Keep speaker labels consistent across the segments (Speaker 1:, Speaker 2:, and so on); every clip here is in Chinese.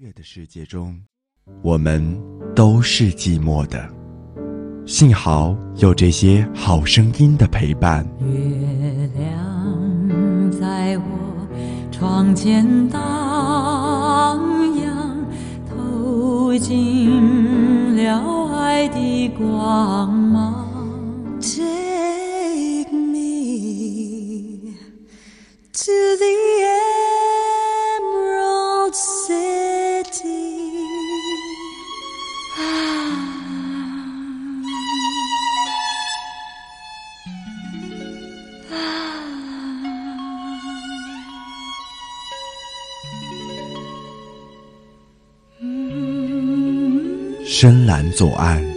Speaker 1: 月的世界中，我们都是寂寞的。幸好有这些好声音的陪伴。
Speaker 2: 月亮在我窗前荡漾，透进了爱的光芒。Take me to the
Speaker 1: 深蓝左岸。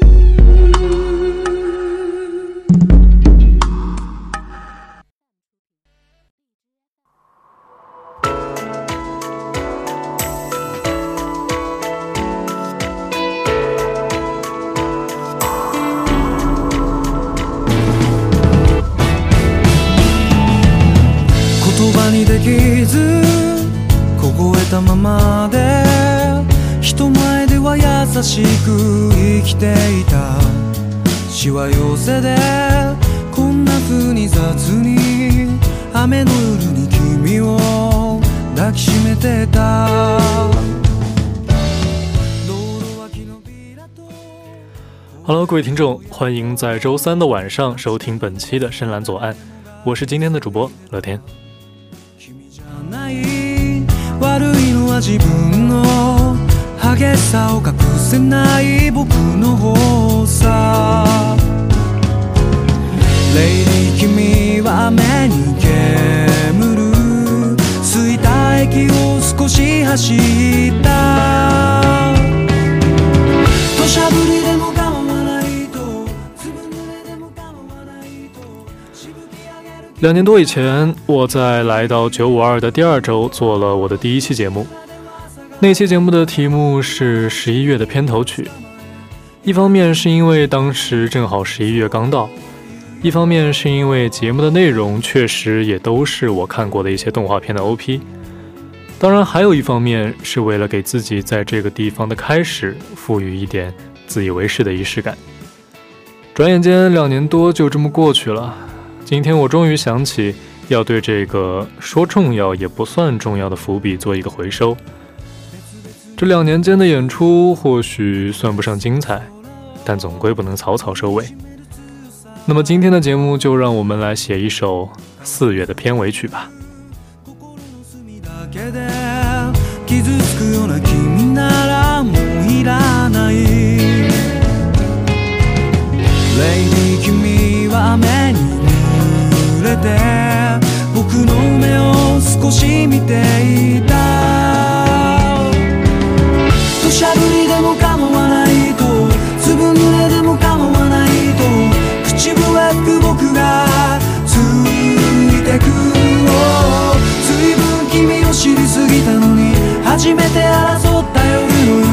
Speaker 3: 各位听众，欢迎在周三的晚上收听本期的《深蓝左岸》，我是今天的主播乐天。两年多以前，我在来到九五二的第二周做了我的第一期节目。那期节目的题目是十一月的片头曲，一方面是因为当时正好十一月刚到，一方面是因为节目的内容确实也都是我看过的一些动画片的 OP。当然，还有一方面是为了给自己在这个地方的开始赋予一点自以为是的仪式感。转眼间，两年多就这么过去了。今天我终于想起要对这个说重要也不算重要的伏笔做一个回收。这两年间的演出或许算不上精彩，但总归不能草草收尾。那么今天的节目就让我们来写一首四月的片尾曲吧。
Speaker 4: れて僕の目を少し見ていた土砂降りでも構わないと粒濡れでも構わないと口笛吹く僕がついてく随分君を知りすぎたのに初めて争った夜の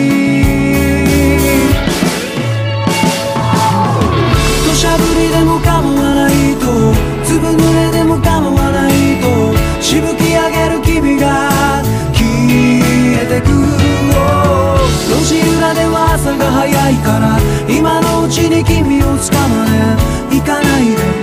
Speaker 4: ぶ濡れでも構わないとしぶき上げる君が消えてく路地裏では朝が早いから今のうちに君を捕まえ行かないで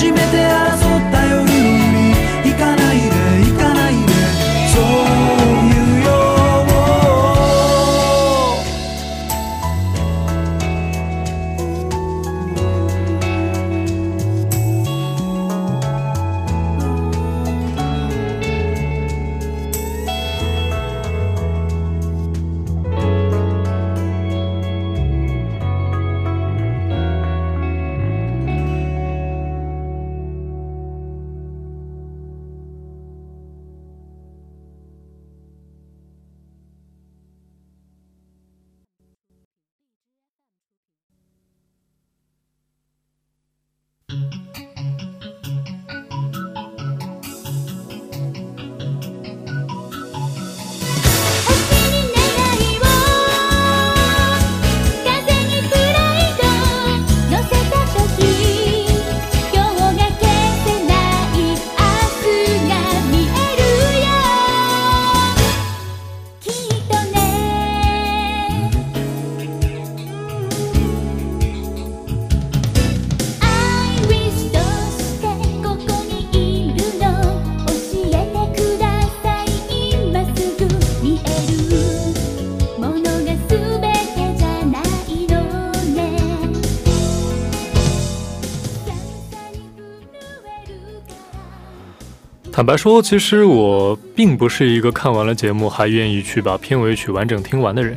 Speaker 4: 初めて
Speaker 3: 坦白说，其实我并不是一个看完了节目还愿意去把片尾曲完整听完的人。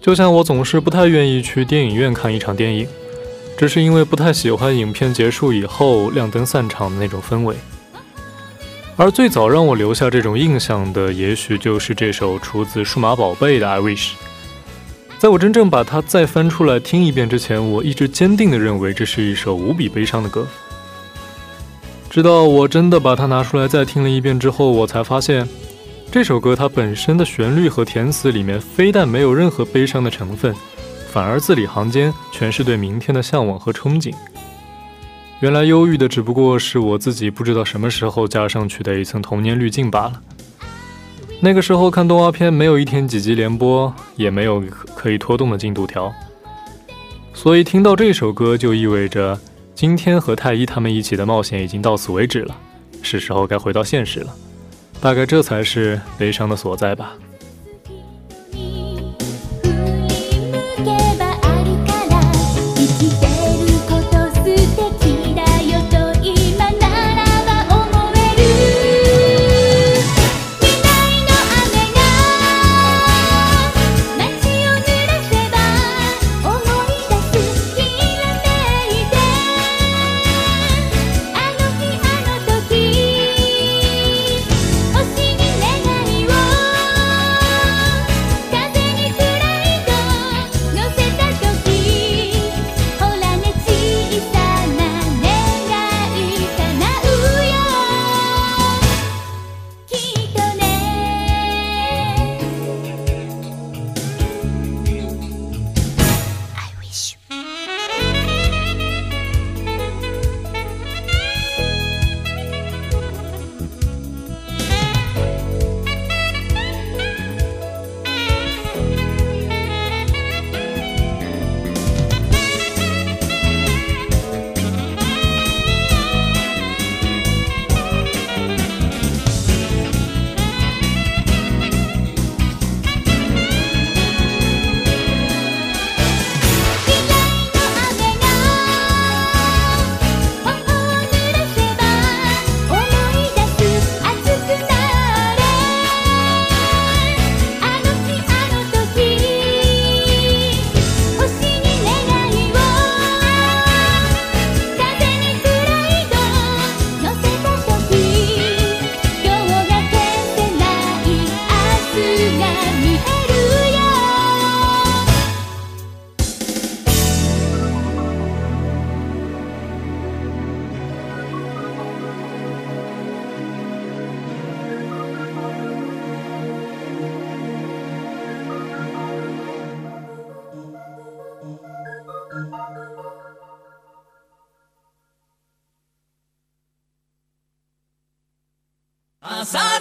Speaker 3: 就像我总是不太愿意去电影院看一场电影，只是因为不太喜欢影片结束以后亮灯散场的那种氛围。而最早让我留下这种印象的，也许就是这首出自《数码宝贝》的《I Wish》。在我真正把它再翻出来听一遍之前，我一直坚定地认为这是一首无比悲伤的歌。直到我真的把它拿出来再听了一遍之后，我才发现，这首歌它本身的旋律和填词里面非但没有任何悲伤的成分，反而字里行间全是对明天的向往和憧憬。原来忧郁的只不过是我自己不知道什么时候加上去的一层童年滤镜罢了。那个时候看动画片没有一天几集连播，也没有可以拖动的进度条，所以听到这首歌就意味着。今天和太医他们一起的冒险已经到此为止了，是时候该回到现实了。大概这才是悲伤的所在吧。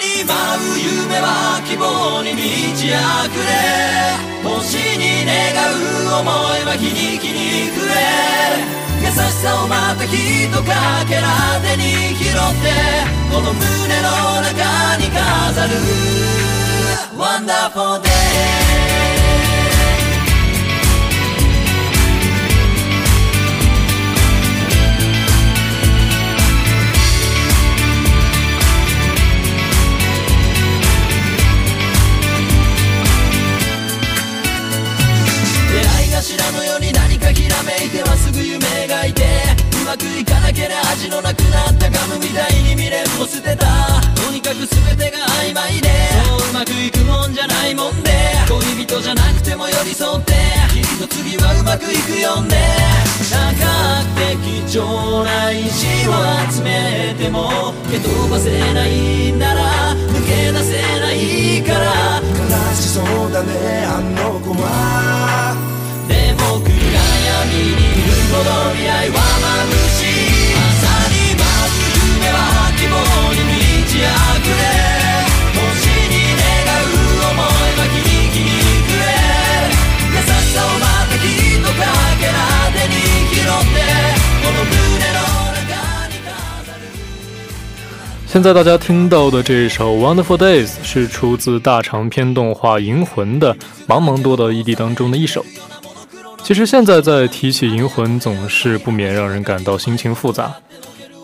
Speaker 4: に舞う夢は希望に満ち溢れ星に願う思いは日に日に暮れ優しさをまたひとかけら手に拾ってこの胸の中に飾る Wonderful Day めいてはすぐ夢がいてうまくいかなけりゃ味のなくなったガムみたいに未練を捨てたとにかく全てが曖昧でそううまくいくもんじゃないもんで恋人じゃなくても寄り添ってきっと次はうまくいくよねか較て貴な石を集めても蹴飛ばせないなら抜け出せないから
Speaker 5: 悲しそうだねあの子は
Speaker 4: でも
Speaker 3: 现在大家听到的这一首 Wonderful Days 是出自大长篇动画《银魂》的茫茫多的异地当中的一首。其实现在在提起《银魂》，总是不免让人感到心情复杂。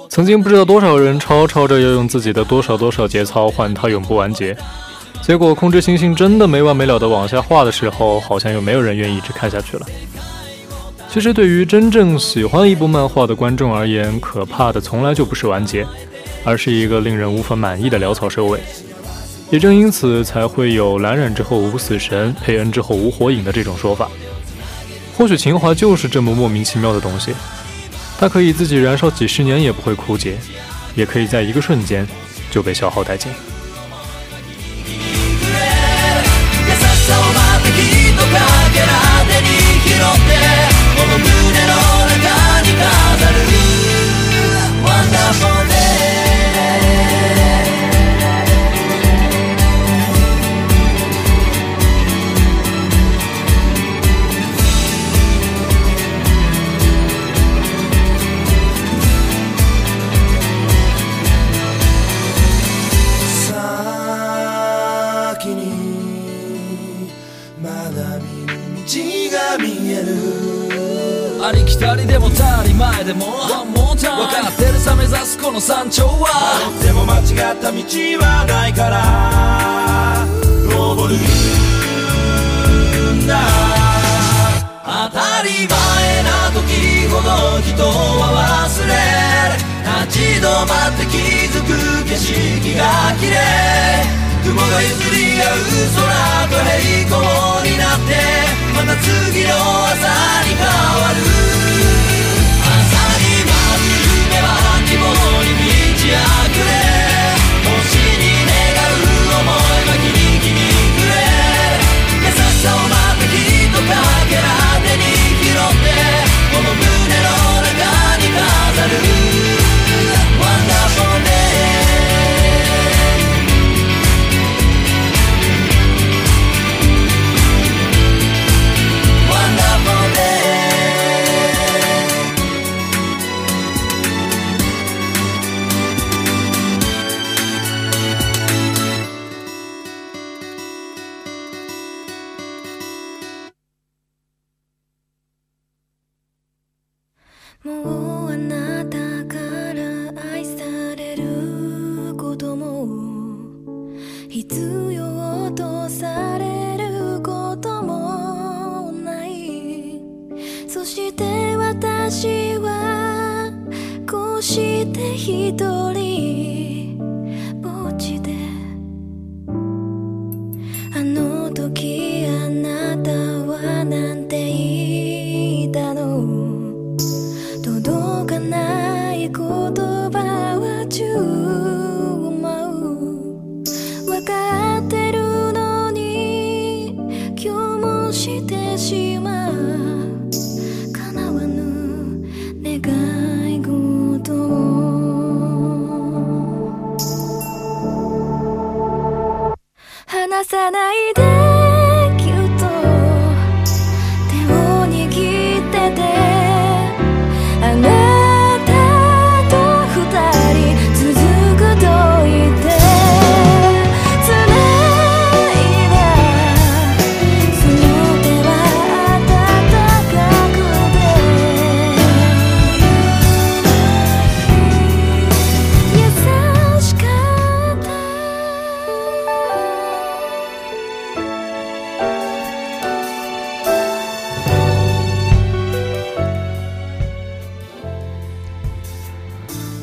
Speaker 3: 曾经不知道多少人吵吵着要用自己的多少多少节操换它永不完结，结果控制星星真的没完没了地往下画的时候，好像又没有人愿意一直看下去了。其实，对于真正喜欢一部漫画的观众而言，可怕的从来就不是完结，而是一个令人无法满意的潦草收尾。也正因此，才会有蓝染之后无死神，佩恩之后无火影的这种说法。或许情怀就是这么莫名其妙的东西，它可以自己燃烧几十年也不会枯竭，也可以在一个瞬间就被消耗殆尽。
Speaker 4: づく景色が綺麗雲が譲り合う空と平行になってまた次の朝に変わる朝に待つ夢は希望に満ち溢れ星に願う想いは君に君にくれ優しさをまたきっとかけら手に拾ってこの胸の中に飾る
Speaker 2: Mm さないで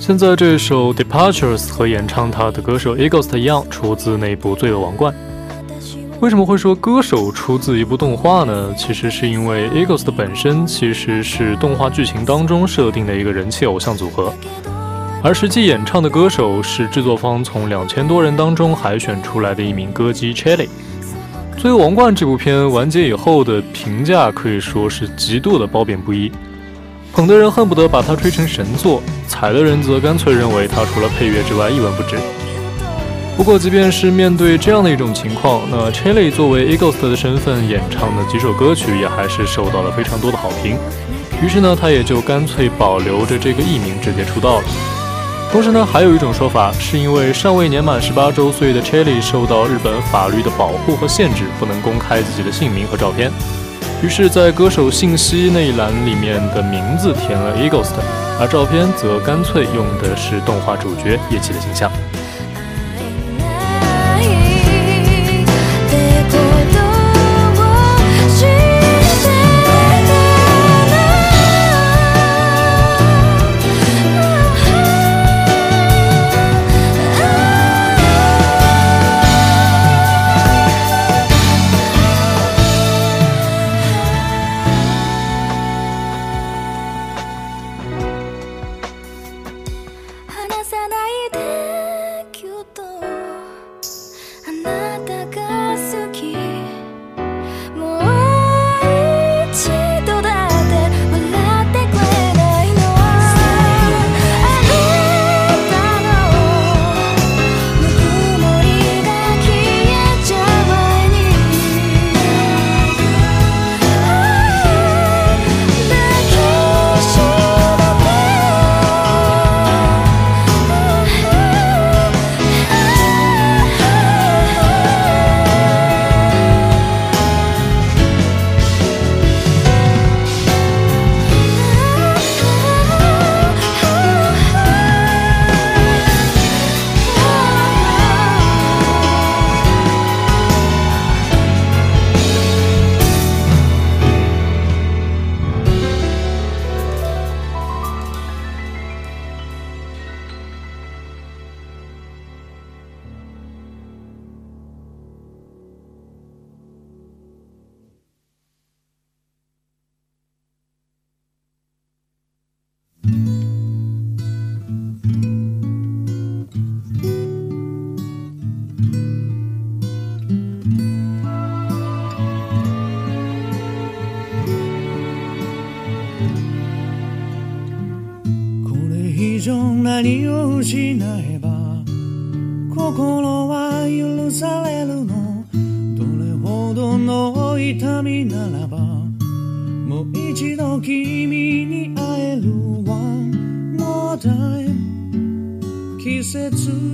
Speaker 3: 现在这首 Departures 和演唱他的歌手 Eagles 一样，出自那部《罪恶王冠》。为什么会说歌手出自一部动画呢？其实是因为 Eagles 的本身其实是动画剧情当中设定的一个人气偶像组合，而实际演唱的歌手是制作方从两千多人当中海选出来的一名歌姬 Cherry。《罪恶王冠》这部片完结以后的评价可以说是极度的褒贬不一。捧的人恨不得把它吹成神作，踩的人则干脆认为它除了配乐之外一文不值。不过，即便是面对这样的一种情况，那 Chelly 作为 Eagles 的身份演唱的几首歌曲也还是受到了非常多的好评。于是呢，他也就干脆保留着这个艺名直接出道了。同时呢，还有一种说法是因为尚未年满十八周岁的 Chelly 受到日本法律的保护和限制，不能公开自己的姓名和照片。于是，在歌手信息那一栏里面的名字填了 Eagles，而照片则干脆用的是动画主角叶琪的形象。
Speaker 4: 失えば心は許されるのどれほどの痛みならばもう一度君に会える One more time 季節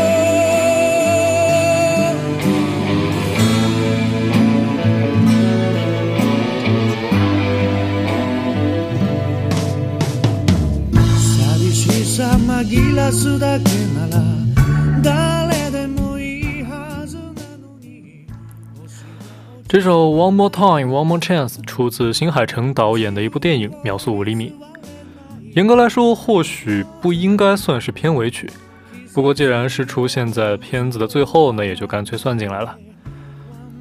Speaker 3: 这首《One More Time, One More Chance》出自新海诚导演的一部电影《秒速五厘米》。严格来说，或许不应该算是片尾曲，不过既然是出现在片子的最后，那也就干脆算进来了。《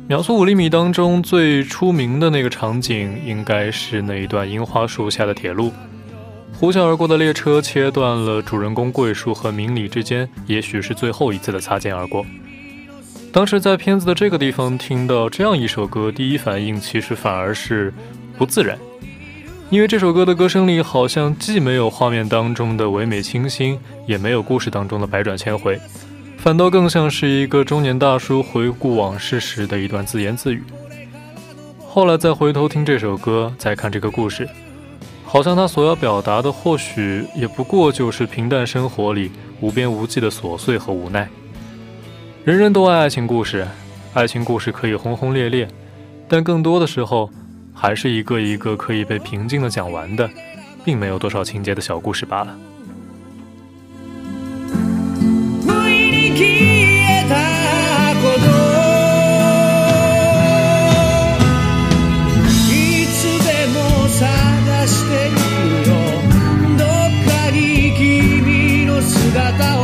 Speaker 3: 秒速五厘米》当中最出名的那个场景，应该是那一段樱花树下的铁路。呼啸而过的列车切断了主人公桂树和明里之间，也许是最后一次的擦肩而过。当时在片子的这个地方听到这样一首歌，第一反应其实反而是不自然，因为这首歌的歌声里好像既没有画面当中的唯美清新，也没有故事当中的百转千回，反倒更像是一个中年大叔回顾往事时的一段自言自语。后来再回头听这首歌，再看这个故事。好像他所要表达的，或许也不过就是平淡生活里无边无际的琐碎和无奈。人人都爱爱情故事，爱情故事可以轰轰烈烈，但更多的时候，还是一个一个可以被平静的讲完的，并没有多少情节的小故事罢了。
Speaker 4: got that.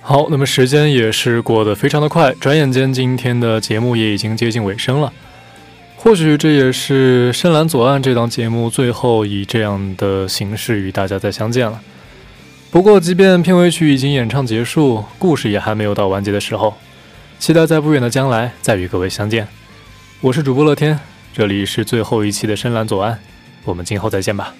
Speaker 3: 好，那么时间也是过得非常的快，转眼间今天的节目也已经接近尾声了。或许这也是《深蓝左岸》这档节目最后以这样的形式与大家再相见了。不过，即便片尾曲已经演唱结束，故事也还没有到完结的时候。期待在不远的将来再与各位相见。我是主播乐天，这里是最后一期的《深蓝左岸》，我们今后再见吧。